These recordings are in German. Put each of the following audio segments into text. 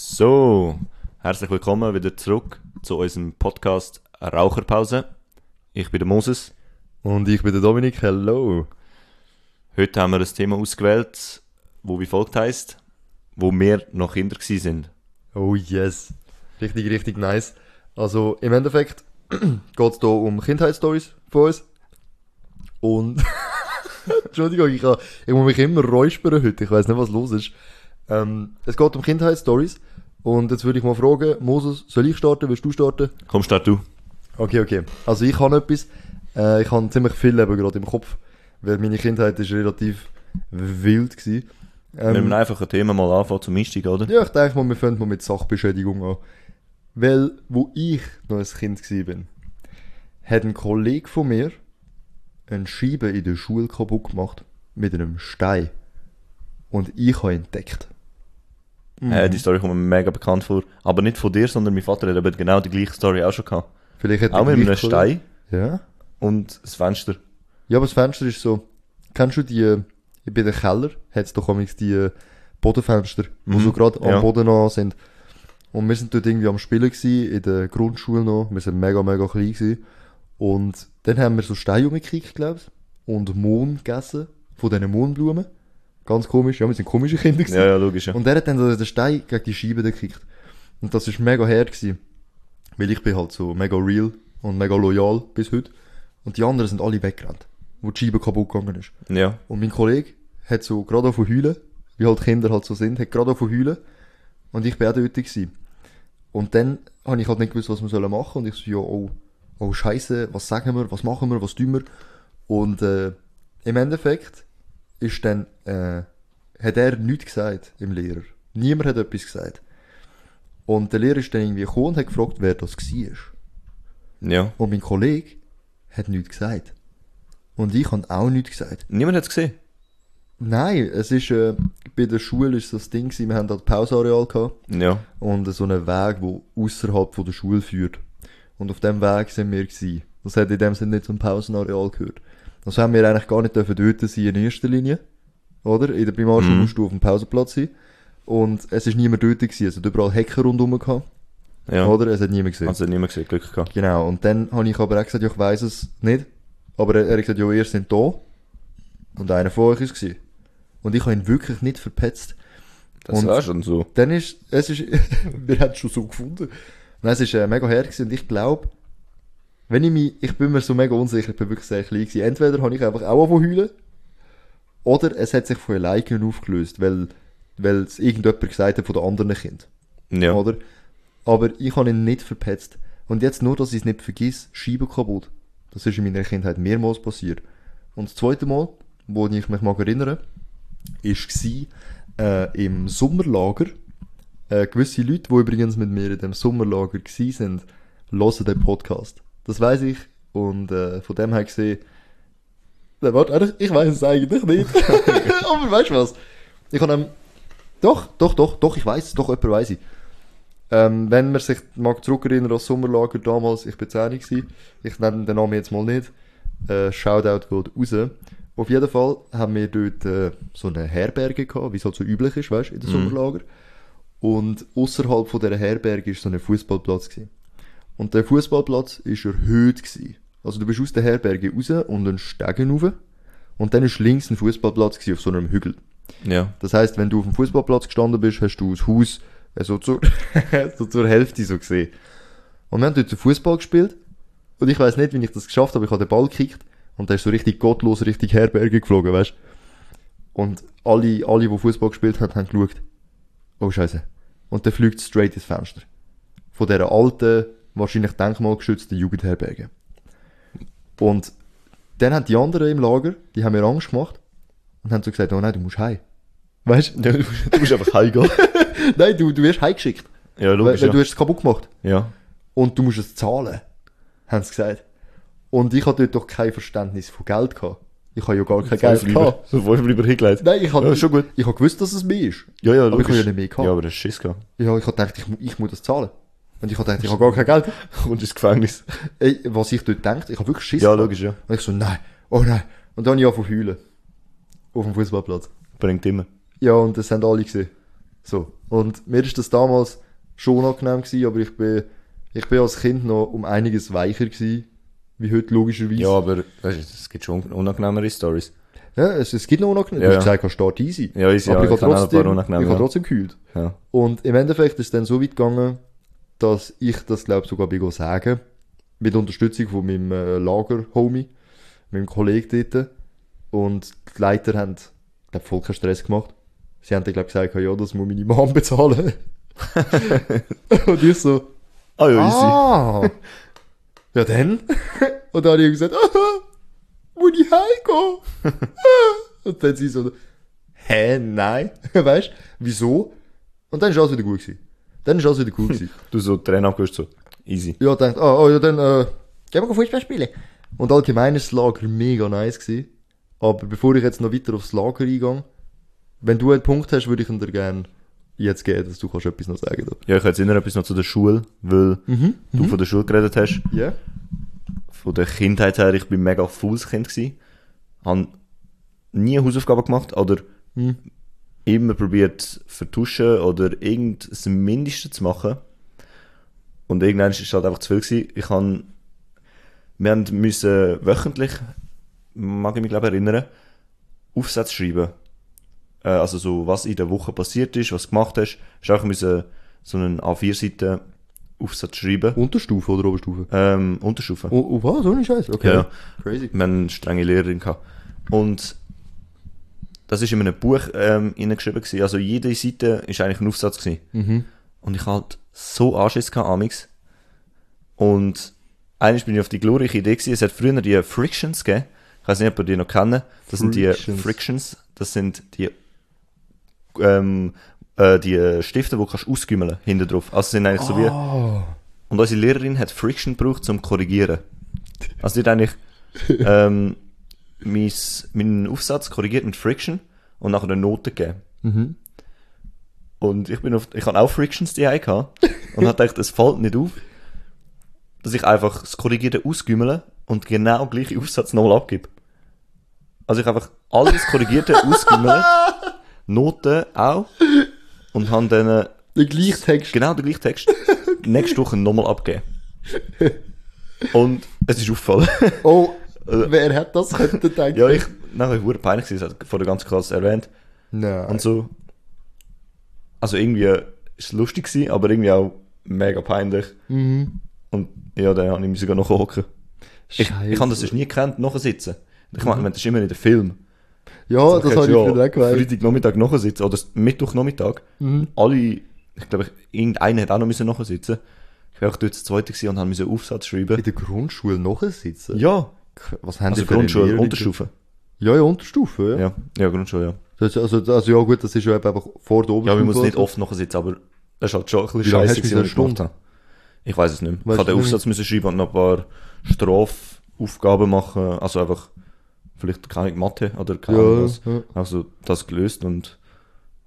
So, herzlich willkommen wieder zurück zu unserem Podcast Raucherpause. Ich bin der Moses. Und ich bin der Dominik, hello. Heute haben wir ein Thema ausgewählt, wo wie folgt heißt, wo wir noch Kinder gewesen sind. Oh yes. Richtig, richtig nice. Also im Endeffekt geht es hier um Kindheitsstories von uns. Und Entschuldigung, ich, kann, ich muss mich immer räuspern heute, ich weiß nicht, was los ist. Ähm, es geht um Kindheitsstories. Und jetzt würde ich mal fragen, Moses, soll ich starten, willst du starten? Komm, start du. Okay, okay. Also ich habe etwas, äh, ich habe ziemlich viel eben gerade im Kopf, weil meine Kindheit ist relativ wild gewesen. wir müssen einfach ein Thema mal anfangen zum Einstieg, oder? Ja, ich denke mal, wir fangen mal mit Sachbeschädigung an. Weil, wo ich noch ein Kind war, bin, hat ein Kollege von mir eine Scheibe in der Schule kaputt gemacht. Mit einem Stein. Und ich habe ihn entdeckt. Äh, die Story kommt mir mega bekannt vor. Aber nicht von dir, sondern mein Vater hat eben genau die gleiche Story auch schon gehabt. Vielleicht hat Auch mit einem Stein Ja. und das Fenster. Ja, aber das Fenster ist so. Kennst du die, äh, bei den Keller hat es doch die äh, Bodenfenster, die Mhm, so gerade am ja. Boden an sind. Und wir sind dort irgendwie am Spielen gewesen, in der Grundschule noch. Wir sind mega, mega klein gewesen. Und dann haben wir so Steine rumgekriegt, glaubst Und Mohn gegessen. Von diesen Mohnblumen. Ganz komisch. Ja, wir sind komische Kinder gewesen. Ja, ja, logisch. Ja. Und der hat dann so den Stein gegen die Scheibe gekriegt. Und das ist mega hart gewesen. Weil ich bin halt so mega real und mega loyal bis heute. Und die anderen sind alle weggerannt. Wo die Scheibe kaputt gegangen ist. ja. Und mein Kollege hat so gerade von heulen, wie halt Kinder halt so sind, hat gerade von heulen. Und ich bin auch dort gewesen. Und dann habe ich halt nicht gewusst, was wir sollen machen. Und ich so, ja, oh, oh Scheiße, was sagen wir, was machen wir, was tun wir? Und äh, im Endeffekt ist dann, äh, hat er nichts gesagt im Lehrer. Niemand hat etwas gesagt. Und der Lehrer ist dann irgendwie gekommen und hat gefragt, wer das war. Ja. Und mein Kollege hat nichts gesagt. Und ich habe auch nichts gesagt. Niemand hat es gesehen. Nein, es ist, äh, bei der Schule ist so das Ding gewesen, wir haben dort Pausareal gehabt Ja. und so einen Weg, der außerhalb von der Schule führt. Und auf dem Weg sind wir gewesen. Das hat in dem Sinne nicht zum Pausenareal gehört. Also haben wir eigentlich gar nicht dürfen dort sein in erster Linie. Oder? In der Primarschule Mhm. musst du auf dem Pausenplatz sein. Und es ist niemand dort gewesen. Es hat überall Hecken rundherum gehabt. Ja. Oder? Es hat niemand gesehen. Also hat niemand gesehen, Glück gehabt. Genau, und dann habe ich aber auch gesagt, ja, ich weiss es nicht. Aber er, er hat gesagt, ja, ihr seid da. Und einer von euch ist gewesen. Und ich habe ihn wirklich nicht verpetzt. Das Und- war schon so. Dann ist, es ist, wir haben es schon so gefunden. Nein, es ist äh, mega hart gewesen und ich glaube, wenn ich mich, ich bin mir so mega unsicher, ich bin wirklich sehr klein gewesen. Entweder habe ich einfach auch zu heulen, oder es hat sich von alleine aufgelöst, weil, weil es irgendjemand gesagt hat von den anderen Kind. Ja. Oder? Aber ich habe ihn nicht verpetzt. Und jetzt nur, dass ich es nicht vergiss, Scheibe kaputt. Das ist in meiner Kindheit mehrmals passiert. Und das zweite Mal, wo ich mich mag erinnern, ist gsi, äh, im Sommerlager. Äh, gewisse Leute, die übrigens mit mir in dem Sommerlager gsi sind, hören den Podcast. Das weiß ich. Und äh, von dem her gesehen, Nein, warte, ich weiß es eigentlich nicht. Aber weißt du was? Ich habe ähm, doch, doch, doch, doch, ich weiß es, doch, jemand weiß ich. Ähm, wenn man sich mag zurückerinnern an das Sommerlager damals, ich bin 10 gewesen, ich nenne den Namen jetzt mal nicht, äh, Shoutout geht raus. Auf jeden Fall haben wir dort äh, so eine Herberge gehabt, wie es halt so üblich ist, weißt du, in den Sommerlager. Und außerhalb von dieser Herberge ist so ein Fußballplatz gewesen. Und der Fußballplatz ist erhöht gewesen. Also du bist aus der Herberge raus und einen Stegen rauf. Und dann ist links ein Fußballplatz gewesen auf so einem Hügel. Ja. Das heißt, wenn du auf dem Fußballplatz gestanden bist, hast du das Haus äh, so zur, so zur Hälfte so gesehen. Und wir haben dort Fußball gespielt. Und ich weiß nicht, wie ich das geschafft habe. Ich habe den Ball gekickt und der ist so richtig gottlos Richtung Herberge geflogen, weißt Und alle, alle, die Fußball gespielt haben, haben geschaut. Oh Scheiße. Und der fliegt straight ins Fenster. Von dieser alten, wahrscheinlich denkmalgeschützten Jugendherberge. Und dann haben die anderen im Lager, die haben mir Angst gemacht und haben so gesagt, oh nein, du musst heim. Weißt du? du musst einfach heimgehen. Nein, du, du wirst heimgeschickt. Ja, Weil, logisch. weil Ja. du hast es kaputt gemacht. ja. Und du musst es zahlen. Haben sie gesagt. Und ich hatte dort doch kein Verständnis von Geld gehabt. Ich habe ja gar kein Geld gehabt. So voll lieber hingelegt. Nein, ich habe Ja, schon gut. ich habe gewusst, dass es mehr ist. Ja, ja, Aber ich logisch. habe ja nicht mehr gehabt. Ja, aber das ist Schiss gehabt. Ja, ich habe gedacht, ich, ich muss das zahlen. Und ich habe gedacht, ich habe gar kein Geld. Und ins Gefängnis. Ey, was ich dort denke, ich habe wirklich Schiss Ja, gehabt. logisch, ja. Und ich so, nein, oh nein. Und dann habe ich angefangen heulen. Auf dem Fußballplatz. Bringt immer. Ja, und das haben alle gesehen. So. Und mir ist das damals schon unangenehm gewesen, aber ich bin, ich bin als Kind noch um einiges weicher gewesen, wie heute logischerweise. Ja, aber weißt du, es gibt schon unangenehmere Stories. Ja, es, es gibt noch unangenehm. Ja, du ja. hast gesagt, hast start easy. Ja, easy, aber ja, ich ich habe trotzdem, ich habe trotzdem gekühlt. Ja. Und im Endeffekt ist es dann so weit gegangen, dass ich das, glaube ich, sogar bin sagen mit Unterstützung von meinem äh, Lager-Homie, meinem Kollegen dort. Und die Leiter haben, glaube voll keinen Stress gemacht. Sie haben dann, glaube ich, gesagt, ja, das muss meine Mom bezahlen. und ich so, Ah, ja, easy. ah, ja dann. und dann habe ich gesagt, ah, muss ich heimgehen? und dann sie so, hä, nein. weißt du, wieso? Und dann ist alles wieder gut gewesen. Dann ist alles wieder gut gewesen. Du so Tränen abgehst, so. Easy. ja, denkt, ah, oh, ja, dann, äh, gehen wir Fußball spielen. Und allgemein ist das Lager mega nice gewesen. Aber bevor ich jetzt noch weiter aufs Lager eingehe, wenn du einen Punkt hast, würde ich ihn dir gerne jetzt geben, dass du kannst etwas noch sagen da. Ja, ich erinnere etwas noch zu der Schule, weil du von der Schule geredet hast. Ja? Von der Kindheit her, ich bin mega faules Kind gsi. Hab nie Hausaufgaben gemacht oder immer probiert vertuschen oder irgendein Mindeste zu machen. Und irgendwann ist es halt einfach zu viel gewesen. Ich han, wir haben müssen wöchentlich, mag ich mich glaube erinnern, Aufsätze schreiben. Äh, also so, was in der Woche passiert ist, was du gemacht hast. Hast auch müssen so einen A4-Seite Aufsatz schreiben. Unterstufe oder Oberstufe? Ähm, Unterstufe. Oh, oh was? So eine Scheiße? Okay. Ja. Crazy. Wir haben eine strenge Lehrerin gehabt. Und das ist in einem Buch ähm, hineingeschrieben gewesen. Also jede Seite ist eigentlich ein Aufsatz gewesen. Mhm. Und ich halt so Anschiss gehabt, amix. Und eigentlich bin ich auf die glorreiche Idee gewesen. Es hat früher die Frictions gegeben. Ich weiß nicht, ob ihr die noch kennen. Das sind die Frictions. Frictions. Das sind die, ähm, äh, die Stifte, die du kannst ausgümmeln, hinten drauf. Also sind eigentlich so wie, Oh. und unsere Lehrerin hat Friction gebraucht zum Korrigieren. Also die hat eigentlich ähm, mein, meinen Aufsatz korrigiert mit Friction und nachher eine Note gegeben. Mhm. Und ich bin auf, ich habe auch Frictions die gehabt und habe gedacht, es fällt nicht auf, dass ich einfach das Korrigierte ausgümmele und genau gleiche Aufsatz nochmal abgebe. Also ich einfach alles Korrigierte ausgümmele, Noten auch und habe dann äh, Der gleiche Text. genau den gleichen Text nächste Woche nochmal abgeben. Und es ist auffallend. Oh, wer hat das könnte denken? ja, ich, nachher wurde peinlich es hat vor der ganzen Klasse erwähnt. Nein. Und so. Also irgendwie ist es lustig gewesen, aber irgendwie auch mega peinlich. Mhm. Und ja, dann habe ich mich sogar noch hocken. Ich, ich habe das erst nie gekannt, nachher sitzen. Ich meine, das ist immer in der Film. Ja, Also, das habe ich auch gewählt. Freitag Nachmittag nachher sitzen, oder Mittwochnachmittag. Mhm. Alle, ich glaube, irgendeiner hat auch noch müssen nachher sitzen. Ich war auch dort das zweite und habe müssen Aufsatz schreiben. In der Grundschule nachher sitzen? Ja, Was haben also die Grundschule? Unterstufe. Ja, ja, Unterstufe, ja. Ja, ja, Grundschule, ja. Das, also, also, ja gut, das ist ja einfach vor der Ja, Oberstufe. wir müssen nicht oft nachher sitzen, aber das ist halt schon ein bisschen scheiße was ich der gemacht habe. Ich weiß es nicht mehr. Weißt ich habe den Aufsatz müssen schreiben und noch ein paar Strafaufgaben machen, also einfach vielleicht keine Mathe oder keine Ja, was. ja. Also das gelöst und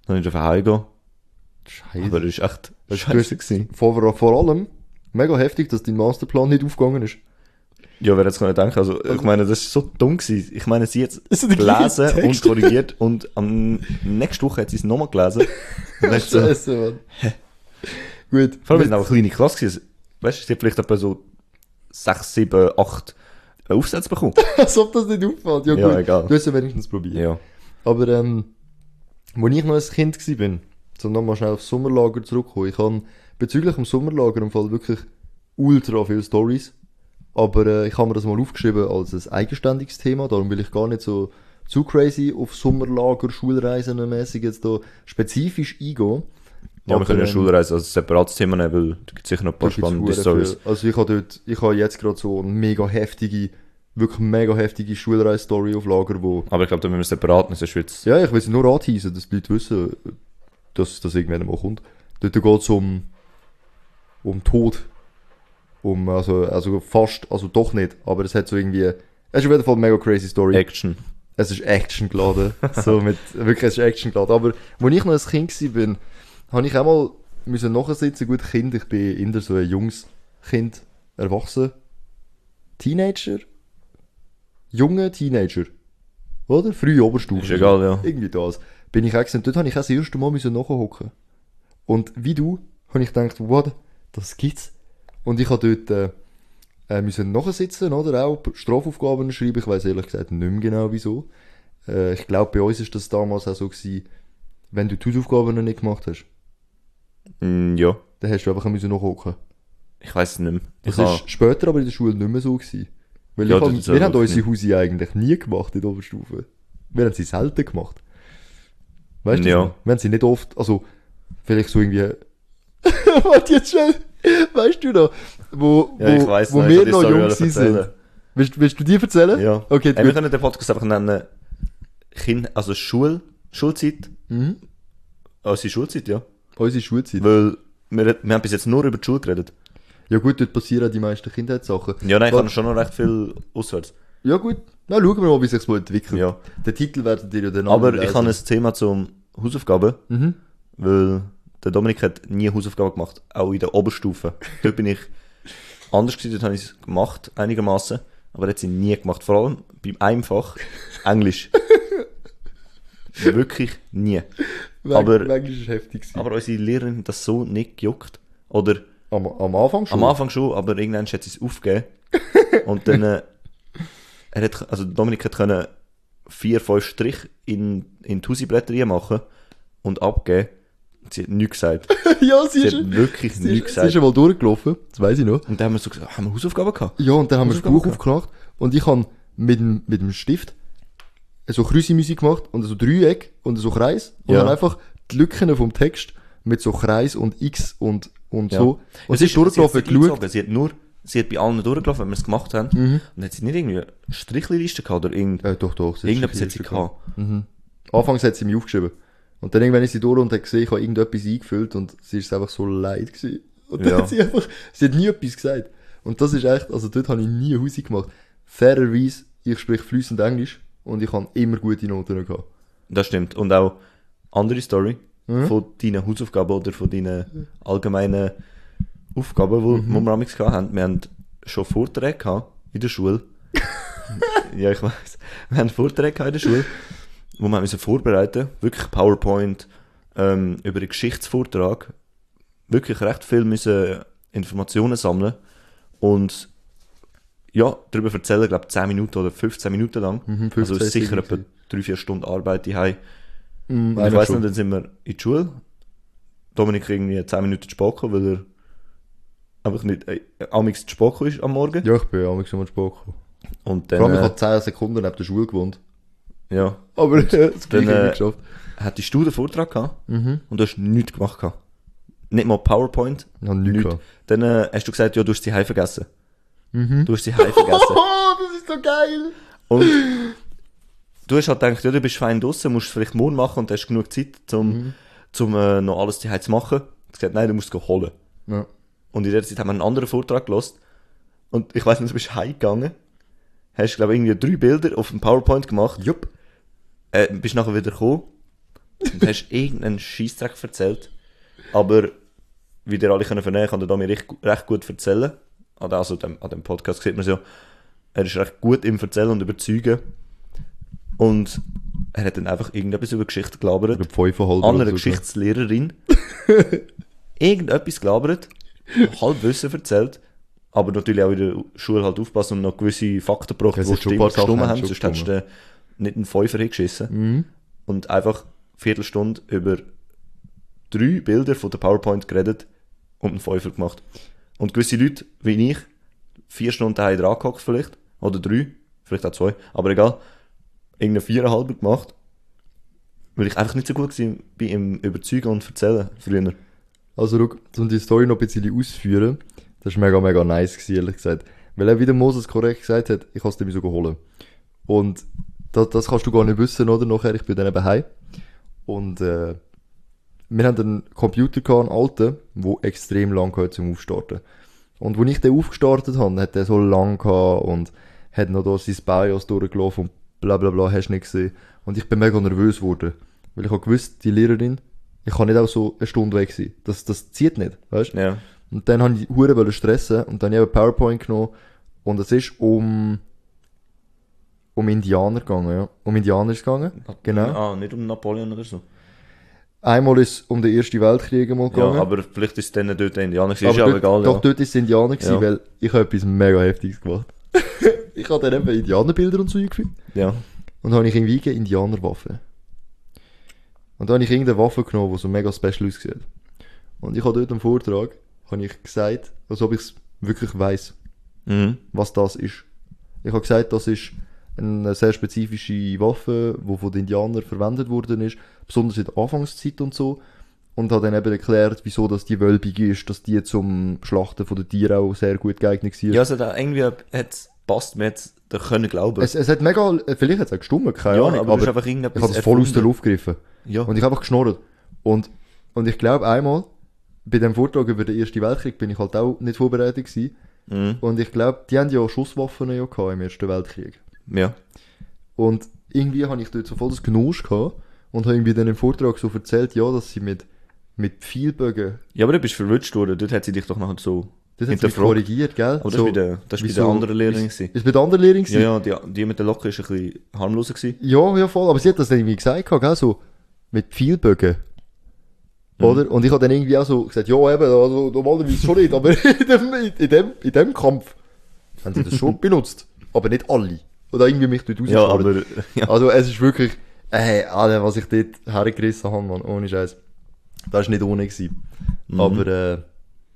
dann ist einfach heimgehen. Scheiße. Aber das ist echt Das scheiße gewesen. vor, vor allem mega heftig, dass dein Masterplan nicht aufgegangen ist. Ja, wer jetzt nicht denken, also ich meine, das ist so dumm gewesen. Ich meine, sie hat gleiche gelesen und korrigiert und am nächsten Woche hat sie es nochmal gelesen. Und dann so, Scheiße, Mann. Gut. Vor allem, wir sind auch eine kleine Klasse gewesen. Weißt du, sie hat vielleicht etwa so sechs, sieben, acht Aufsätze bekommen. Als ob das nicht auffällt. Ja, Ja, gut. egal. Du hast ja wenigstens probiert. ja. Aber, ähm, wo ich noch ein Kind bin, um nochmal schnell aufs Sommerlager zurückzukommen, ich habe bezüglich dem Sommerlager im Fall wirklich ultra viele Stories. Aber äh, ich habe mir das mal aufgeschrieben als ein eigenständiges Thema, darum will ich gar nicht so zu crazy auf Sommerlager, Schulreisen mäßig jetzt da spezifisch eingehen. Ja, wir können ja ähm, Schulreise als separates Thema nehmen, weil da gibt sicher noch ein paar spannende Stories. Also ich habe dort, ich habe jetzt gerade so eine mega heftige, wirklich mega heftige Schulreise-Story auf Lager, wo, Aber ich glaube, da müssen wir separat nehmen, sonst wird's... ja, ich will sie nur anteasen, dass die Leute wissen, dass das irgendwann mal kommt. Dort geht es um, um Tod. Um, also, also fast, also doch nicht, aber es hat so irgendwie, es ist auf jeden Fall eine mega crazy Story. Action. Es ist Action geladen. so mit, wirklich, es ist Action geladen. Aber, als ich noch ein Kind gsi bin, habe ich auch mal müssen nachsitzen. Gut, Kind, ich bin eher so ein junges Kind, erwachsen. Teenager? Junge Teenager. Oder? Frühe Oberstufe. Ist egal, ja. Irgendwie das. Bin ich auch gewesen. Dort habe ich auch das erste Mal müssen nachhocken. Und wie du, habe ich gedacht, what, das gibt's. Und ich habe dort äh, äh, müssen nachsitzen, oder auch Strafaufgaben schreiben. Ich weiß ehrlich gesagt nicht mehr genau wieso. Äh, ich glaube, bei uns ist das damals auch so gewesen, wenn du die Hausaufgaben noch nicht gemacht hast, Mm, ja. dann hast du einfach müssen nachhocken. Ich weiß es nicht mehr. Ich Das habe- ist später aber in der Schule nicht mehr so gewesen. Weil Ja, ich hab, wir haben unsere Hausi eigentlich nie gemacht in der Oberstufe. Wir haben sie selten gemacht. Weißt du? Ja. Wir haben sie nicht oft, also, vielleicht so irgendwie, warte jetzt schnell, weißt du noch, wo, ja, wo, weiss wo wir noch jung sind. Willst, willst du die erzählen? Ja. Okay, Ey, wir können den Podcast einfach nennen, kind, also Schul, Schulzeit, Mhm. also Schulzeit, ja. Unsere Schulzeit. Weil wir, wir haben bis jetzt nur über die Schule geredet. Ja gut, dort passieren die meisten Kindheitssachen. Ja, nein, ich habe schon noch recht viel auswärts. Ja gut, na schauen wir mal, wie sich so entwickelt. Ja. Den Titel werdet ihr ja dann Aber ich habe ein Thema zum Hausaufgaben, Mhm. weil der Dominik hat nie Hausaufgaben gemacht, auch in der Oberstufe. Dort bin ich anders gewesen, dort habe ich es gemacht, einigermaßen, aber er hat sie nie gemacht. Vor allem beim Einfach Englisch. Wirklich nie. Weg- aber- Englisch ist heftig gewesen. Aber unsere Lehrerin hat das so nicht gejuckt. Oder Am, am Anfang schon? am Anfang schon, aber irgendwann hat sie es aufgegeben. Und dann, äh, er hat, also Dominik hat können vier, fünf Strich in, in die Hausiblätter machen und abgeben. Sie hat nichts gesagt. ja, sie Sie ist, hat wirklich sie, nichts ist, sie gesagt. ist einmal durchgelaufen, das weiß ich noch. Und dann haben wir so gesagt, haben wir Hausaufgaben gehabt? Ja, und dann haben wir das Buch aufgemacht und ich habe mit dem, mit dem Stift so Kreusemusik gemacht und so Dreieck und so Kreis und Ja. dann einfach die Lücken vom Text mit so Kreis und X und, und Ja. so. Und sie ist durchgelaufen, sie hat geschaut. Sie hat nur, sie hat bei allen durchgelaufen, wenn wir es gemacht haben. Mhm. Und hat sie nicht irgendwie Strichliste gehabt oder irgend, Äh, doch, doch. sie irgendetwas hat sie gehabt. Mhm. Anfangs hat sie mich aufgeschrieben. Und dann irgendwann ist sie durch und hat gesehen, ich habe irgendetwas eingefüllt und sie ist einfach so leid gewesen. Und dann Ja. hat sie einfach, sie hat nie etwas gesagt. Und das ist echt, also dort habe ich nie Hausi gemacht. Fairerweise, ich spreche fließend Englisch und ich habe immer gute Noten gehabt. Das stimmt. Und auch andere Story Mhm. von deinen Hausaufgaben oder von deinen allgemeinen Aufgaben, wo, Mhm. wir gehabt haben. Wir haben schon Vorträge gehabt in der Schule. ja, ich weiß. Wir haben Vorträge gehabt in der Schule, wo wir müssen vorbereiten Wirklich PowerPoint, ähm, über einen Geschichtsvortrag. Wirklich recht viel müssen Informationen sammeln. Und ja, darüber erzählen, glaube ich, 10 Minuten oder 15 Minuten lang. Mhm, also 15 sicher ist etwa 3-4 Stunden Arbeit die Mhm, ich schon. nicht, dann sind wir in die Schule. Dominik irgendwie 10 Minuten zu spät gekommen, weil er einfach nicht, äh, amix zu spät ist am Morgen. Ja, ich bin mal spät gekommen. Und Vor allem, ich dann, habe 10 Sekunden neben der Schule gewohnt. Ja, Aber das Dann, Gleiche äh, nicht geschafft. hattest du den Vortrag gehabt Mhm. und du hast nichts gemacht gehabt. Nicht mal PowerPoint. Habe nichts Nichts. Dann äh, hast du gesagt, ja, du hast die Hai vergessen. Mhm. Du hast die Hai vergessen. Oh, das ist so geil! Und du hast halt gedacht, ja, du bist fein draussen, musst es vielleicht morgen machen und hast genug Zeit, um, Mhm. zum äh, noch alles die zu machen. Ich gesagt, nein, du musst es holen. Ja. Und in der Zeit haben wir einen anderen Vortrag gelost. Und ich weiß nicht, du bist heimgegangen. Hast, glaube ich, irgendwie drei Bilder auf dem PowerPoint gemacht. Jupp. Äh, bist nachher wieder gekommen. Und hast irgendeinen Scheissdreck erzählt. Aber, wie ihr alle können vernehmen, kann der Dami recht, recht gut erzählen. Oder Also, dem, an dem Podcast sieht man so. Er ist recht gut im Erzählen und Überzeugen. Und er hat dann einfach irgendetwas über Geschichte gelabert Oder Pfeifenhalter. an einer. Geschichtslehrerin irgendetwas gelabert, halb Wissen erzählt, aber natürlich auch in der Schule halt aufpassen und noch gewisse Fakten gebracht, Es die stimmen, gestimmt haben sonst hättest du nicht einen Fünfer hingeschissen. Mhm. Und einfach eine Viertelstunde über drei Bilder von der PowerPoint geredet und einen Fünfer gemacht. Und gewisse Leute, wie ich, vier Stunden daheim dran gehockt vielleicht, oder drei, vielleicht auch zwei, aber egal, irgendeine viereinhalb gemacht, weil ich einfach nicht so gut war im Überzeugen und Erzählen früher. Also, schau, um die Story noch ein bisschen auszuführen, das war mega, mega nice, gewesen, ehrlich gesagt. Weil er, wie der Moses korrekt gesagt hat, ich habe es dir so geholt. Und das, das kannst du gar nicht wissen, oder? Nachher, ich bin dann eben heim. Und, äh, wir haben einen Computer gehabt, einen alten, der extrem lang gehört zum Aufstarten. Und als ich den aufgestartet habe, hat der so lang gehabt und hat noch da sein BIOS durchgelaufen und bla bla bla, hast du nicht gesehen. Und ich bin mega nervös geworden. Weil ich habe gewusst, die Lehrerin, ich kann nicht auch so eine Stunde weg sein. Das, das zieht nicht, weißt du? Ja. Und dann habe ich hure wollen stressen und dann habe ich PowerPoint genommen und es ist um um Indianer gegangen, ja. Um Indianer ist es gegangen, genau. Ah, nicht um Napoleon oder so. Einmal ist es um den Ersten Weltkrieg mal Ja, gegangen. aber vielleicht ist es dann dort Indianer gewesen. Ist Aber ja aber dort, egal, doch, ja. dort ist es Indianer gewesen, Ja. weil ich habe etwas mega Heftiges gemacht. ich habe dann eben Indianerbilder und so eingefügt. Ja. Und dann habe ich irgendwie gegeben, Indianerwaffe. Und dann habe ich irgendeine Waffe genommen, die so mega special aussieht. Und ich habe dort am Vortrag, habe ich gesagt, als ob ich es wirklich weiss, Mhm. was das ist. Ich habe gesagt, das ist eine sehr spezifische Waffe, die von den Indianern verwendet worden ist, besonders in der Anfangszeit und so. Und habe dann eben erklärt, wieso das die wölbig ist, dass die zum Schlachten von den Tieren auch sehr gut geeignet war. Ja, also da irgendwie hat passt mir jetzt da können glauben. Es, es hat mega, vielleicht hat es auch gestummt, keine ja, Ahnung, aber, aber, einfach ich habe das voll aus der. Luft gegriffen. Ja. Und ich habe einfach geschnurrt. Und, und ich glaube einmal, bei dem Vortrag über den Ersten Weltkrieg bin ich halt auch nicht vorbereitet gewesen. Mhm. Und ich glaube, die haben ja Schusswaffen ja gehabt im Ersten Weltkrieg. Ja. Und irgendwie habe ich dort so voll das Genusch gehabt und habe irgendwie dann im Vortrag so erzählt, ja, dass sie mit, mit Pfeilbögen, Ja, aber du bist verwünscht worden. Dort hat sie dich doch nachher so das hat sie mich korrigiert, gell? Aber das so, ist bei der, das bei der anderen Lehrerin Ist, ist bei der anderen Lehrerin Ja, ja, die, die mit der Locke ist ein bisschen harmloser gewesen. Ja, ja, voll. Aber sie hat das dann irgendwie gesagt, gell? So, mit Pfeilbögen. Mhm. Oder? Und ich habe dann irgendwie auch so gesagt, ja, eben, also, normalerweise schon nicht, aber in dem, in dem, in dem Kampf haben sie das schon benutzt. Aber nicht alle. Oder irgendwie mich dort Ja, rausgefahren. aber, ja. Also, es ist wirklich, ey, Alter, was ich dort hergerissen habe, Mann, ohne Scheiß. Das war nicht ohne. Gewesen. Mhm. Aber, äh,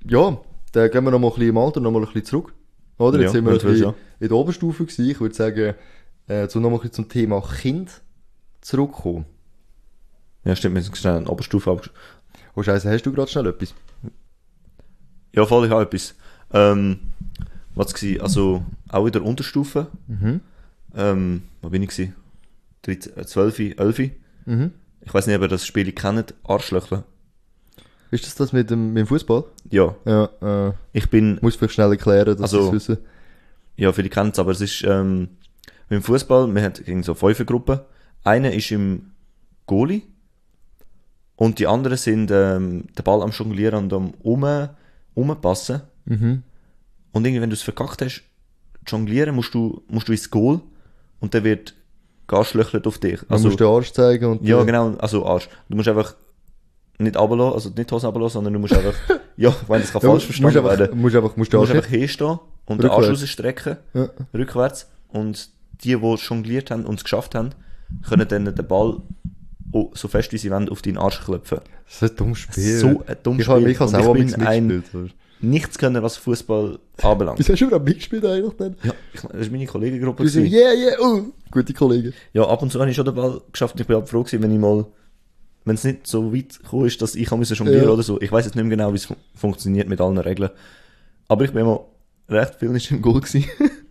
ja, dann gehen wir noch mal ein bisschen im Alter noch mal ein bisschen zurück. Oder? Jetzt Ja, sind wir ein bisschen in der Oberstufe gewesen. Ich würde sagen, äh, zu noch mal ein bisschen zum Thema Kind zurückkommen. ja, stimmt, wir sind schnell eine Oberstufe abgesch... Oh Scheiße, hast du gerade schnell etwas? Ja, voll, ich habe etwas. Ähm, was war, also, auch in der Unterstufe. Mhm. Ähm, wo bin ich gewesen? 13, äh, 12, 11. Mhm. Ich weiß nicht, ob ihr das Spiel kennt. Arschlöchle. Ist das das mit dem, mit dem Fußball? Ja. Ja, äh, Ich bin, muss vielleicht schnell erklären, dass Also- es wissen. ja, viele kennen es, aber es ist, ähm, mit dem Fußball, wir haben gegen so fünf Gruppen. Einer ist im Goalie. Und die anderen sind, ähm, den Ball am Jonglieren und am um, umpassen. Mhm. Und irgendwie, wenn du es verkackt hast, jonglieren, musst du, musst du ins Goal. Und dann wird Gaslöchlet auf dich. Also, Also, du musst den Arsch zeigen und ja, genau, also Arsch. Du musst einfach nicht runterlassen, also nicht Hose runterlassen, sondern du musst einfach, ja, meine, das kann ja, falsch musst verstanden einfach, werden. musst einfach, musst Du musst einfach hinstehen und den Arsch Rückwärts. rausstrecken, Ja. rückwärts. Und die, die jongliert haben und es geschafft haben, können dann den Ball oh, so fest wie sie wollen auf deinen Arsch klopfen. Das ist ein dummes Spiel. So ein dummes ich Spiel. mich als ich auch bin ein- Nichts können, was Fußball anbelangt. Wieso hast du überhaupt mitgespielt eigentlich dann? Ja, ich, das ist meine Kollegengruppe. Du so, yeah, yeah, oh, gute Kollegen. Ja, ab und zu habe ich schon den Ball geschafft. Ich bin aber froh gewesen, wenn ich mal, wenn es nicht so weit gekommen ist, dass ich müssen jonglieren Ja. oder so. Ich weiß jetzt nicht mehr genau, wie es fun funktioniert mit allen Regeln. Aber ich bin immer recht viel nicht im Goal gewesen.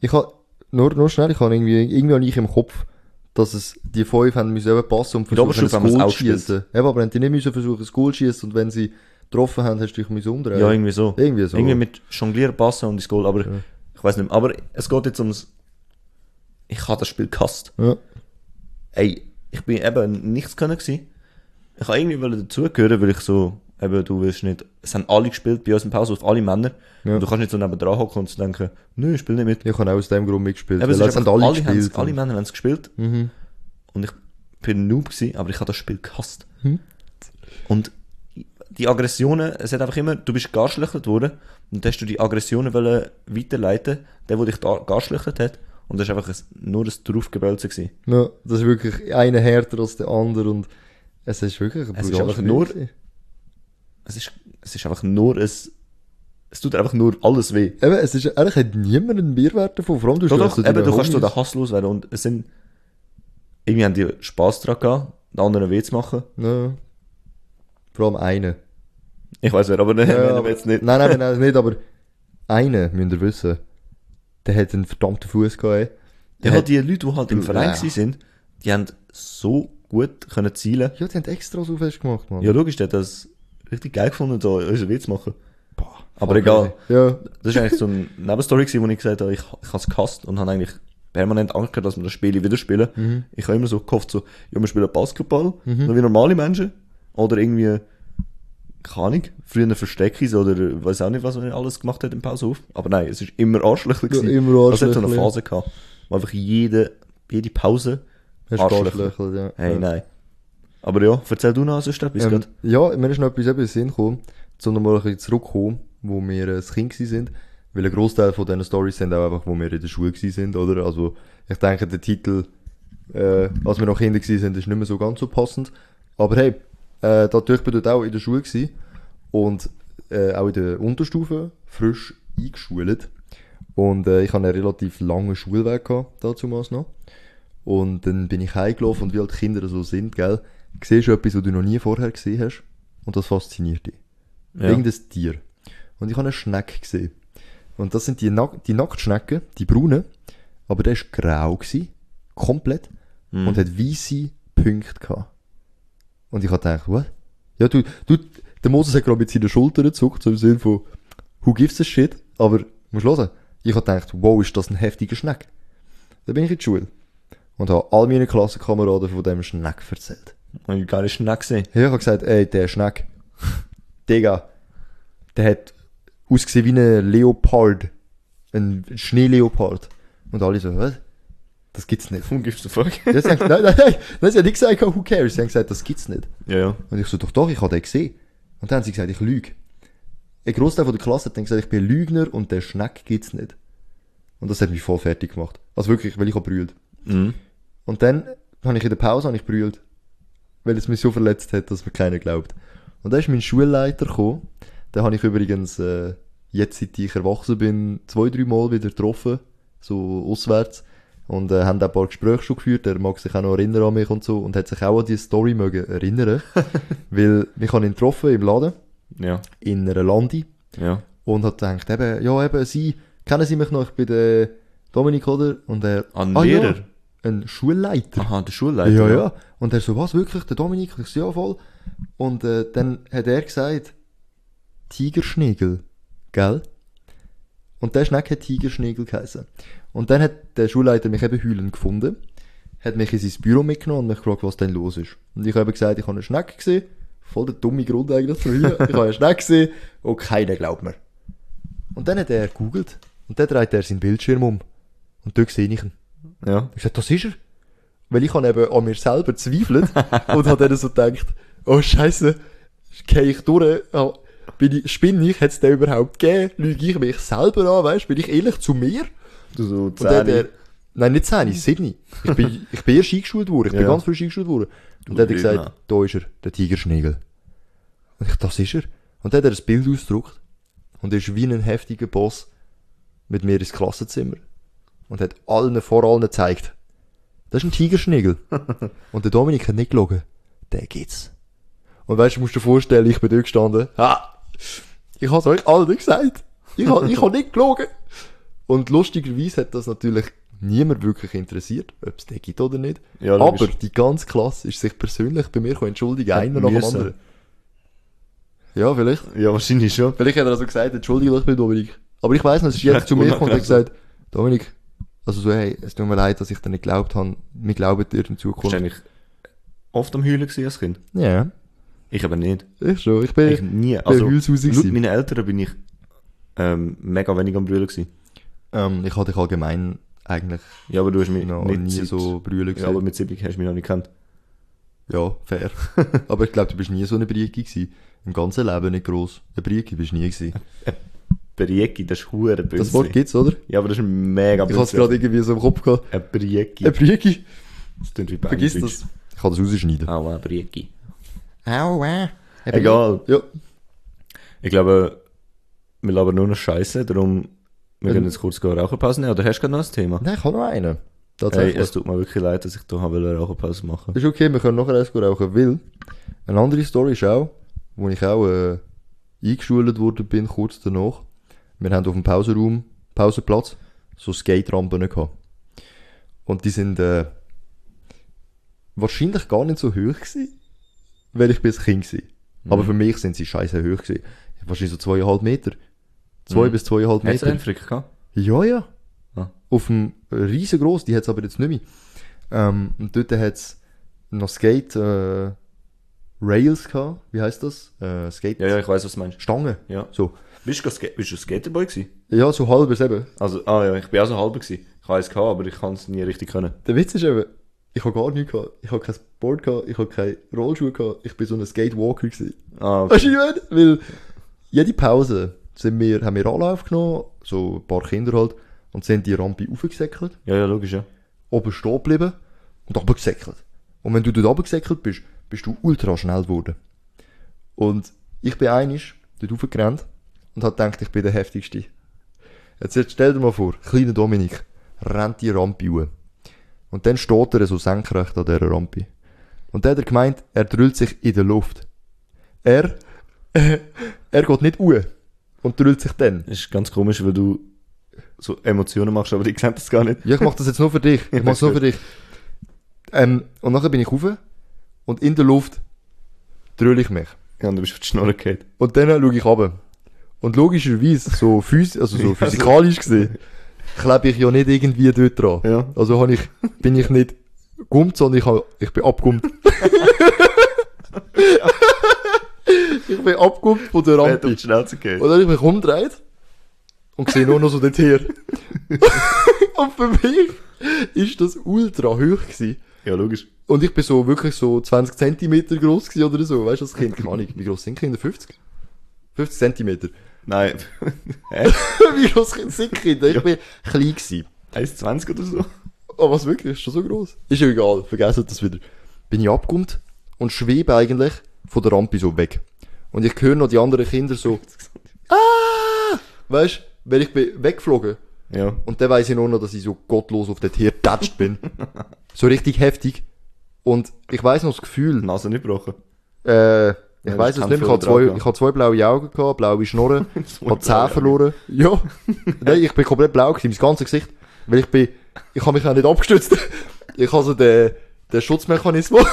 Ich habe, nur, nur schnell, ich habe irgendwie, irgendwie habe ich im Kopf, dass es die fünf haben müssen eben passen und versuchen, Oberstufe ein Goal auch zu schießen. Eben, aber haben die nicht müssen versuchen, ein Goal zu schießen und wenn sie getroffen haben, hast du dich müssen umdrehen. ja, irgendwie so. Irgendwie so. Irgendwie mit Jonglieren passen und ins Goal, aber Ja. ich weiß nicht mehr. Aber es geht jetzt ums, ich habe das Spiel gehasst. Ja. Ey, ich bin eben nichts können gewesen. Ich habe irgendwie dazugehören, weil ich so, eben, du willst nicht, es haben alle gespielt bei uns im Pause, auf alle Männer. Ja. Und du kannst nicht so neben dran hocken und denken, nö, ich spiele nicht mit. Ich habe auch aus dem Grund mitgespielt. Eben, weil es haben alle alle, gespielt. alle Männer haben es gespielt. Mhm. Und ich bin ein Noob gewesen, aber ich habe das Spiel gehasst. Hm. Und die Aggressionen, es hat einfach immer, du bist garschlöchert worden und dann hast du die Aggressionen wollen weiterleiten, der, der dich da garschlöchert hat. Und das war einfach ein, nur ein Draufgebölze gewesen. Ja, das ist wirklich einer härter als der andere und es ist wirklich ein Es ist einfach nur- gewesen. Es ist, es ist einfach nur ein, es tut einfach nur alles weh. Eben, es ist, eigentlich hat niemand einen Mehrwert davon. Vor allem, du Doch, doch, eben, du kannst Homies. den Hass loswerden und es sind, irgendwie haben die Spass dran gehabt, den anderen weh zu machen. Ja. Vor allem eine. Ich weiß wer, aber nein, Ja, nennen wir jetzt nicht. Nein, nein, nein, nicht, aber eine, müsst ihr wissen, der hat einen verdammten Fuß gehabt, Ja, hat, die Leute, die halt im Ja. Verein gewesen sind, die haben so gut können zielen. ja, die haben extra so fest gemacht, Mann. Ja, logisch, der hat das richtig geil gefunden, da unseren Witz machen. Boah, Aber egal. Ja, Das ist eigentlich so eine Nebenstory gewesen, wo ich gesagt habe, ich, ich habe es gehasst und habe eigentlich permanent Angst gehabt, dass wir das Spiel wieder spielen. Mhm. Ich habe immer so gehofft, so, ja, wir spielen Basketball, so wie normale Menschen. Oder irgendwie, keine Ahnung, früher Versteckis oder weiß auch nicht, was man alles gemacht hat im Pausehof. Aber nein, es ist immer Arschlöcher Ja, gewesen. immer Das hat so eine ja. Phase gehabt, wo einfach jede, jede Pause Arschlöcher. Arschlöcher, ja. Hey, ja. nein. Aber ja, erzähl du noch sonst etwas Ähm, grad. ja, mir ist noch etwas eben in den Sinn gekommen, um nochmal ein bisschen zurückzukommen, wo wir äh, das Kind sind. Weil ein Großteil von diesen Stories sind auch einfach, wo wir in der Schule sind, oder? Also, ich denke, der Titel, äh, als wir noch Kinder sind, ist nicht mehr so ganz so passend. Aber hey, äh, dadurch bin ich dort auch in der Schule gewesen und äh, auch in der Unterstufe frisch eingeschult. Und äh, ich hatte einen relativ langen Schulweg gehabt, dazu noch. Und dann bin ich heimgelaufen und wie halt Kinder so sind, gell, siehst du etwas, was du noch nie vorher gesehen hast und das fasziniert dich. Ja. Irgendein Tier. Und ich habe eine Schnecke gesehen. Und das sind die, Nack die Nacktschnecken, die braunen, aber der ist grau gewesen, komplett, Mhm. und hat weiße Punkte gehabt. Und ich habe gedacht, what? Ja, du, du, der Moses hat gerade mit seinen Schultern gezuckt, so im Sinne von, who gives a shit? Aber, musst hören, ich habe gedacht, wow, ist das ein heftiger Schneck. Dann bin ich in die Schule. Und habe all meinen Klassenkameraden von dem Schneck erzählt. Hab ich gar nicht schnell gesehen. Ja, ich habe gesagt, ey, der Schneck, Digga, der hat ausgesehen wie ein Leopard. Ein Schneeleopard. Und alle so, was? Das gibt's nicht. Who gives the fuck? Ja, sie haben, nein, nein, nein, nein, sie haben nicht gesagt, who cares? Sie haben gesagt, das gibt's nicht. ja, ja. Und ich so, doch, doch, ich habe den gesehen. Und dann haben sie gesagt, ich lüge. Ein Großteil von der Klasse hat dann gesagt, ich bin Lügner und der Schneck gibt's nicht. Und das hat mich voll fertig gemacht. Also wirklich, weil ich habe brüllt. Mhm. Und dann habe ich in der Pause habe ich brüllt. Weil es mich so verletzt hat, dass mir keiner glaubt. Und dann ist mein Schulleiter gekommen. Den habe ich übrigens, äh, jetzt seit ich erwachsen bin, zwei, drei Mal wieder getroffen. So auswärts. Und äh, haben auch ein paar Gespräche schon geführt. Er mag sich auch noch erinnern an mich und so. Und hat sich auch an diese Story mögen erinnern. weil mich habe ihn getroffen im Laden. Ja, In einer Landi. ja. Und hat gedacht, eben, ja, eben, sie, kennen Sie mich noch? Ich bin der Dominik, oder? Und er, Ein ah, Lehrer? Ja, ein Schulleiter. Aha, der Schulleiter. Ja, ja. Und er so, was, wirklich, der Dominik? Und ich so, ja, voll. Und äh, dann hat er gesagt, Tigerschnägel, gell? Und der Schneck hat Tigerschnägel geheißen. Und dann hat der Schulleiter mich eben heulend gefunden, hat mich in sein Büro mitgenommen und mich gefragt, was denn los ist. Und ich habe gesagt, ich habe einen Schneck gesehen, voll der dumme Grund eigentlich zu mir. ich habe einen Schneck gesehen und keiner glaubt mir. Und dann hat er gegoogelt und dann dreht er seinen Bildschirm um. Und dort sehe ich ihn. Ja. Ich gesagt, das ist er. Weil ich habe eben an mir selber gezweifelt und habe dann so gedacht, oh Scheiße, gehe ich durch, bin ich, spinne ich, hat es den überhaupt gegeben, lüge ich mich selber an, weißt, bin ich ehrlich zu mir? Du so Zähne. der, nein, nicht 10, Sydney. Ich bin, ich bin erst eingeschult worden, ich bin Ja. ganz frisch eingeschult worden. Und dann hat er gesagt, da ist er, der Tigerschnägel. Und ich, das ist er. Und dann hat er ein Bild ausgedruckt und ist wie ein heftiger Boss mit mir ins Klassenzimmer und hat allen vor allen gezeigt, das ist ein Tigerschnägel. und der Dominik hat nicht gelogen. Der geht's. Und weißt du, musst dir vorstellen, ich bin dort gestanden. Ha! Ich hab's euch allen gesagt. Ich hab, ich hab nicht gelogen. Und lustigerweise hat das natürlich niemand wirklich interessiert, ob es den gibt oder nicht. Ja, Aber die ganze Klasse ist sich persönlich bei mir entschuldigen, einer nach dem anderen. Ja, vielleicht. Ja, wahrscheinlich schon. Vielleicht hat er also gesagt, entschuldige, ich bin Dominik. Aber ich weiss noch, es ist jetzt zu mir gekommen und hat gesagt, Dominik, also so, hey, es tut mir leid, dass ich dir nicht geglaubt habe. Wir glauben dir in Zukunft. Wahrscheinlich oft am Heulen als Kind. Ja, Ich aber nicht. ich schon. Ich bin, Ich nie. Also, laut meinen Eltern bin ich ähm, mega wenig am Brüllen gewesen. Ähm, ich hatte dich allgemein eigentlich Ja, aber du hast mich noch nicht nie seit- so brüllen Ja, gesehen. aber mit 7 hast du mich noch nicht gekannt. Ja, fair. aber ich glaube, du bist nie so eine Brieki gewesen. Im ganzen Leben nicht gross. Eine Brieki bist du nie gewesen. Brieki, das ist hure böse. Das Wort gibt's, oder? Ja, aber das ist mega Ich hab's gerade irgendwie so im Kopf gehabt. Ein Brieki. Eine Brieki. Das klingt wie Vergiss das. Ich kann das rausschneiden. Au, ein Brieki. Aua. Egal. Ja. Ich glaube, wir labern nur noch Scheiße, darum wir können jetzt kurz eine Raucherpause nehmen. Oder hast du gerade noch ein Thema? Nein, ich habe noch einen. Hey, Tatsächlich. es tut mir wirklich leid, dass ich da eine Raucherpause machen ist okay, wir können nachher eins rauchen, weil eine andere Story ist auch, wo ich auch äh, eingeschult worden bin, kurz danach. Wir haben auf dem Pausenraum, Pausenplatz, so Skate-Rampen gehabt. Und die sind äh, wahrscheinlich gar nicht so hoch gewesen, weil ich ein Kind. Aber Mhm. für mich sind sie scheiße hoch gewesen. Wahrscheinlich so zweieinhalb Meter. Zwei Mhm. bis zweieinhalb Meter. einen Frick gehabt? Ja, ja. Ah. Auf dem riesengroß, die hat's aber jetzt nicht mehr. Ähm, und dort hat's noch Skate, äh, Rails gehabt. Wie heißt das? Äh, Skate, Ja, ja, ich weiß, was du meinst. Stange. Ja. So. Bist du, Ska- bist du Skaterboy gewesen? Ja, so halbes eben. Also, ah ja, ich bin auch so halber gewesen. Ich habe es gehabt, aber ich kann es nie richtig können. Der Witz ist eben, Ich habe gar nichts gehabt. Ich habe kein Board gehabt, ich habe keine Rollschuhe gehabt. Ich bin so ein Skatewalker gewesen. Ah, Weißt du? Weil jede Pause sind wir, haben wir Anlauf genommen, so ein paar Kinder halt, und sind die Rampe aufgesäckelt, Ja, ja, logisch, ja. oben stehen geblieben und runtergesäckelt. Und wenn du dort runtergesäckelt bist, bist du ultra schnell geworden. Und ich bin einig dort hochgerannt und hab gedacht, ich bin der heftigste. Jetzt, jetzt stell dir mal vor, kleiner Dominik rennt die Rampe hoch. Und dann steht er so senkrecht an dieser Rampe. Und dann hat er gemeint, er drüllt sich in der Luft. Er, er geht nicht hoch und drüllt sich dann. Das ist ganz komisch, weil du so Emotionen machst, aber die sehen das gar nicht. Ja, ich mach das jetzt nur für dich. Ich mach's nur für dich. Ähm, und nachher bin ich rauf und in der Luft drüll ich mich. Ja, und du bist auf die Schnorre gefallen. Und dann schaue ich runter. Und logischerweise, so, phys also so physikalisch gesehen, klebe ich ja nicht irgendwie dort dran. Ja. Also habe ich, bin ich nicht gummt, sondern ich, hab, ich bin abgummt. ich bin abgummt von der Er hat Rampe. auf die Schnauze gefallen. Und dann habe ich mich umgedreht und sehe nur noch so den Tier. und für mich ist das ultra hoch gewesen. Ja, logisch. Und ich bin so wirklich so 20 Zentimeter groß gewesen oder so. Weißt du, als Kind? Keine Ahnung. Wie groß sind Kinder? 50? 50 Zentimeter. Nein. Hä? Wie groß sind Kinder? Ich bin klein gewesen. 1,20 oder so? Oh, was wirklich? Ist schon so groß? Ist ja egal. Vergessen das wieder. Bin ich abgekommen und schwebe eigentlich von der Rampe so weg. Und ich höre noch die anderen Kinder so, ah! Weißt du, weil ich bin weggeflogen. Ja. Und dann weiss ich nur noch, dass ich so gottlos auf den Tier getatscht bin. so richtig heftig. Und ich weiss noch das Gefühl, Nase nicht gebrochen. äh, ich Ja, weiss es nicht ich hatte zwei, ich hatte zwei blaue Augen gehabt, blaue Schnorren, habe Zähne verloren. Ja. Nein, ich bin komplett blau gewesen, mein ganzes Gesicht. Weil ich bin, ich habe mich auch nicht abgestützt. Ich habe so den, den Schutzmechanismus.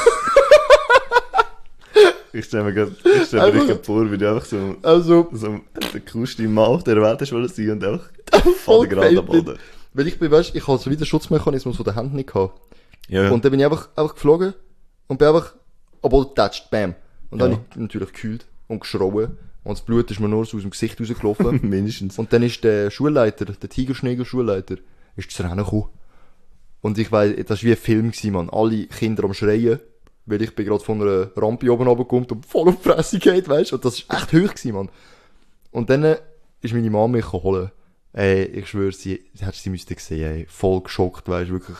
Ich stelle mir gerade, ich stell dich gerade vor, wie du einfach so, Also, so der coolste Mann auf der Welt hast wollen sein und einfach voll gerade am Boden. Weil ich bin, weißt, ich habe so wie den Schutzmechanismus von der Hand nicht gehabt. Ja. Und dann bin ich einfach, einfach geflogen und bin einfach Boden getatscht, bam. Und dann Ja. habe ich natürlich gekühlt und geschrauen. Und das Blut ist mir nur so aus dem Gesicht rausgelaufen. mindestens. und dann ist der Schulleiter, der Tigerschnägel-Schulleiter, ist zu Rennen gekommen. Und ich weiss, das war wie ein Film, gewesen, man. Alle Kinder am Schreien, weil ich bin gerade von einer Rampe oben runtergekommen und voll auf die Fresse geht, weißt du. Und das war echt hoch, gewesen, man. Und dann äh, ist meine Mama mich holen. Ey, ich schwöre, sie, sie hätte sie müsste sehen, ey. Voll geschockt, weißt du, wirklich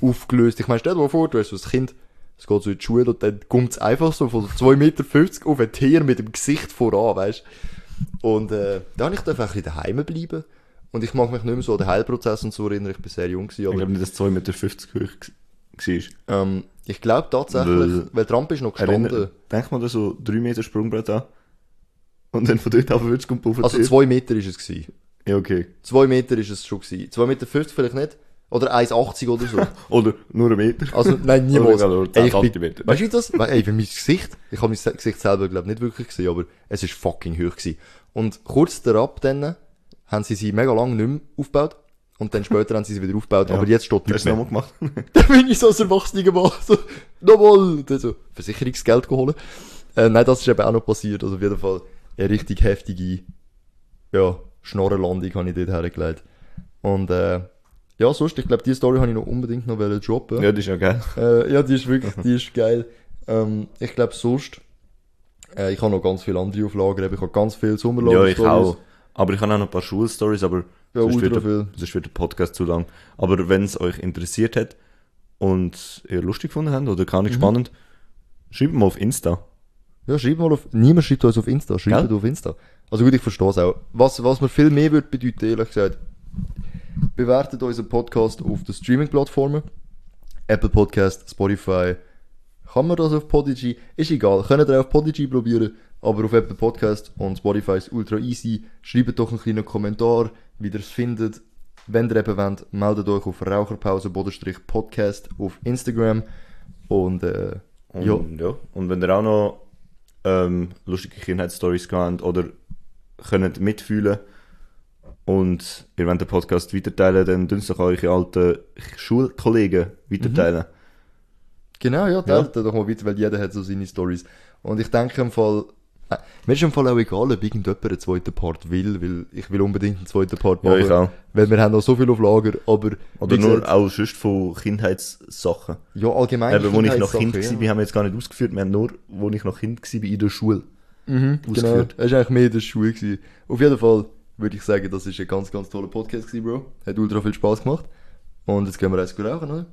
aufgelöst. Ich meine, stell dir mal vor, du hast so ein Kind, es geht so in die Schule und dann kommt es einfach so von 2,50 Meter auf ein Tier mit dem Gesicht voran, weißt du. Und äh, dann ich einfach ein bisschen daheim bleiben. Und ich mag mich nicht mehr so an den Heilprozess und so erinnern, ich bin sehr jung gewesen, Ich aber glaube nicht, dass 2,50 Meter hoch war. ähm, ich glaube tatsächlich, Weil- weil, Rampe ist noch gestanden. Erinner, denk mal da so 3 Meter Sprungbrett an. Und dann von dort auf würdest du puffen. Also zwei Meter ist es gewesen. Ja, okay. Zwei Meter ist es schon gewesen. Zwei Meter fünfzig vielleicht nicht. Oder 1,80 oder so. Oder nur ein Meter. Also, nein, niemals. Oder sogar Ey, ich 10 bin, Zentimeter. weißt du das? Ey, für mein Gesicht, ich habe mein Gesicht selber, glaube nicht wirklich gesehen, aber es ist fucking hoch gewesen. Und kurz darauf dann, haben sie sie mega lang nicht mehr aufgebaut. Und dann später haben sie sie wieder aufgebaut, Ja. aber jetzt steht nichts mehr. gemacht? Dann bin ich so als Erwachsener Mann, so, nochmal, dann so, Versicherungsgeld geholt. Äh, nein, das ist eben auch noch passiert, also auf jeden Fall eine richtig heftige, ja, Schnorrenlandung habe ich dort hergelegt. Und, äh, ja, sonst, ich glaube, die Story habe ich noch unbedingt noch droppen. ja, das ist ja geil. Äh, ja, die ist wirklich, die ist geil. Ähm, ich glaube, sonst, äh, ich habe noch ganz viele andere Auflagen, ich habe ganz viele Ja, Sommerlager ich auch. Aber ich habe auch noch ein paar Schulstories, aber Ja, sonst, ultra wird viel. der, sonst wird der Podcast zu lang. Aber wenn es euch interessiert hat und ihr lustig gefunden habt oder gar nicht Mhm. spannend, schreibt mal auf Insta. Ja, schreibt mal auf, niemand schreibt uns auf Insta, schreibt auf Insta. Also gut, ich verstehe es auch. Was, was mir viel mehr würde bedeuten, ehrlich gesagt, bewertet unseren Podcast auf den Streaming-Plattformen. Apple Podcast, Spotify. Kann man das auf Podigy? Ist egal. Könnt ihr auch auf Podigy probieren. Aber auf Apple Podcast und Spotify ist ultra easy. Schreibt doch einen kleinen Kommentar, wie ihr es findet. Wenn ihr eben wollt, meldet euch auf Raucherpause-Podcast auf Instagram. Und, äh, Und, ja. ja. Und wenn ihr auch noch ähm, lustige Kindheitsstories habt oder könnt mitfühlen und ihr wollt den Podcast weiterteilen, dann tun doch eure alten Schulkollegen weiterteilen. Genau, ja, teilt ja. doch mal weiter, weil jeder hat so seine Stories. Und ich denke im Fall, Mir ist im Fall auch egal, ob irgendjemand einen zweiten Part will, weil ich will unbedingt einen zweiten Part Ja, ich auch. Weil wir haben noch so viel auf Lager, aber... Oder nur gesagt, auch sonst von Kindheitssachen. Ja, allgemein Eben, wo ich noch Kind war, wir haben jetzt gar nicht ausgeführt, wir haben nur, wo ich noch Kind war, in der Schule. Mhm, genau. ausgeführt. Das war eigentlich mehr in der Schule. Gewesen. Auf jeden Fall würde ich sagen, das ist ein ganz, ganz toller Podcast gewesen, Bro. Hat ultra viel Spaß gemacht. Und jetzt gehen wir eins rauchen, oder?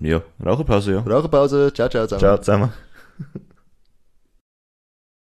Ja, Raucherpause, ja. Raucherpause. Ciao, ciao, ciao. Ciao zusammen.